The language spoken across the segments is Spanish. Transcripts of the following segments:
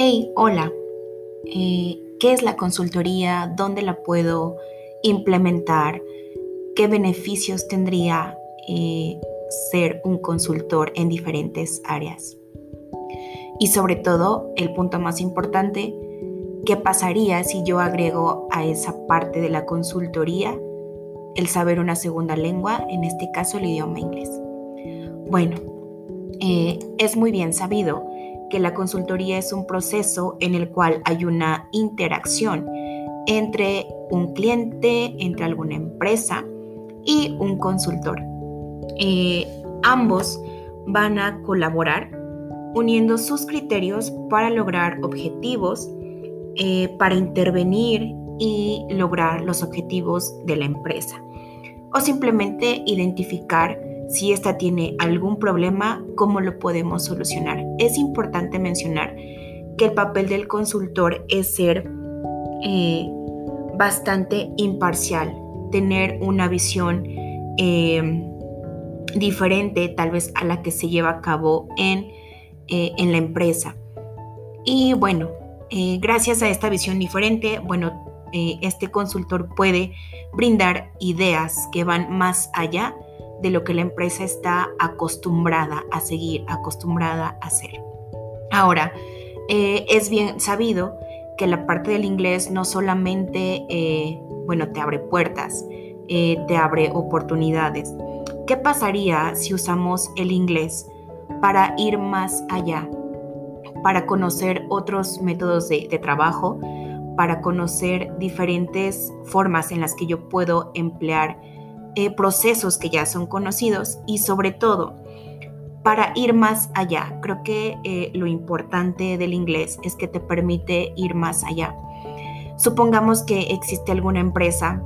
Hey, hola. Eh, ¿Qué es la consultoría? ¿Dónde la puedo implementar? ¿Qué beneficios tendría eh, ser un consultor en diferentes áreas? Y sobre todo, el punto más importante, ¿qué pasaría si yo agrego a esa parte de la consultoría el saber una segunda lengua, en este caso el idioma inglés? Bueno, eh, es muy bien sabido que la consultoría es un proceso en el cual hay una interacción entre un cliente, entre alguna empresa y un consultor. Eh, ambos van a colaborar uniendo sus criterios para lograr objetivos, eh, para intervenir y lograr los objetivos de la empresa. O simplemente identificar si ésta tiene algún problema, cómo lo podemos solucionar. Es importante mencionar que el papel del consultor es ser eh, bastante imparcial, tener una visión eh, diferente tal vez a la que se lleva a cabo en, eh, en la empresa. Y bueno, gracias a esta visión diferente, bueno, este consultor puede brindar ideas que van más allá de lo que la empresa está acostumbrada a seguir, acostumbrada a hacer. Ahora, eh, es bien sabido que la parte del inglés no solamente, eh, bueno, te abre puertas, eh, te abre oportunidades. ¿Qué pasaría si usamos el inglés para ir más allá, para conocer otros métodos de, de trabajo, para conocer diferentes formas en las que yo puedo emplear eh, procesos que ya son conocidos y sobre todo para ir más allá. Creo que eh, lo importante del inglés es que te permite ir más allá. Supongamos que existe alguna empresa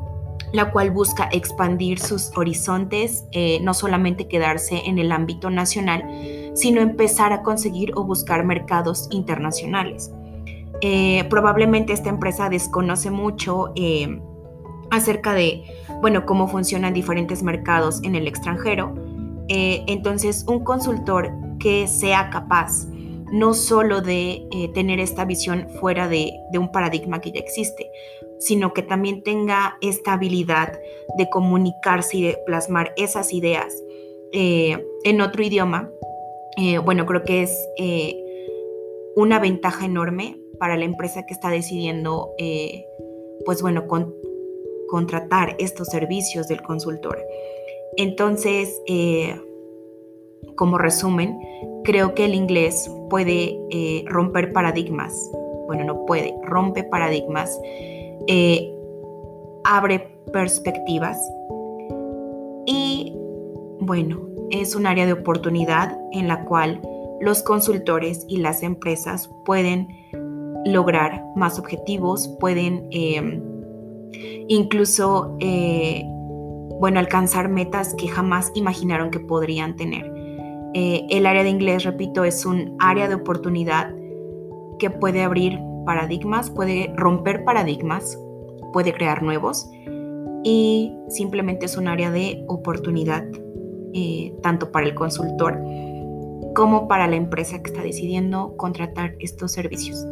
la cual busca expandir sus horizontes, eh, no solamente quedarse en el ámbito nacional, sino empezar a conseguir o buscar mercados internacionales. probablemente esta empresa desconoce mucho acerca de, bueno, cómo funcionan diferentes mercados en el extranjero. Eh, entonces, un consultor que sea capaz no solo de eh, tener esta visión fuera de, un paradigma que ya existe, sino que también tenga esta habilidad de comunicarse y de plasmar esas ideas eh, en otro idioma, bueno, creo que es una ventaja enorme para la empresa que está decidiendo, pues bueno, con, contratar estos servicios del consultor. Entonces, eh, como resumen, creo que el inglés puede eh, romper paradigmas. Bueno, no puede, rompe paradigmas, eh, abre perspectivas y, bueno, es un área de oportunidad en la cual los consultores y las empresas pueden lograr más objetivos, pueden incluso, eh, bueno, alcanzar metas que jamás imaginaron que podrían tener. Eh, el área de inglés, repito, es un área de oportunidad que puede abrir paradigmas, puede romper paradigmas, puede crear nuevos y simplemente es un área de oportunidad eh, tanto para el consultor como para la empresa que está decidiendo contratar estos servicios.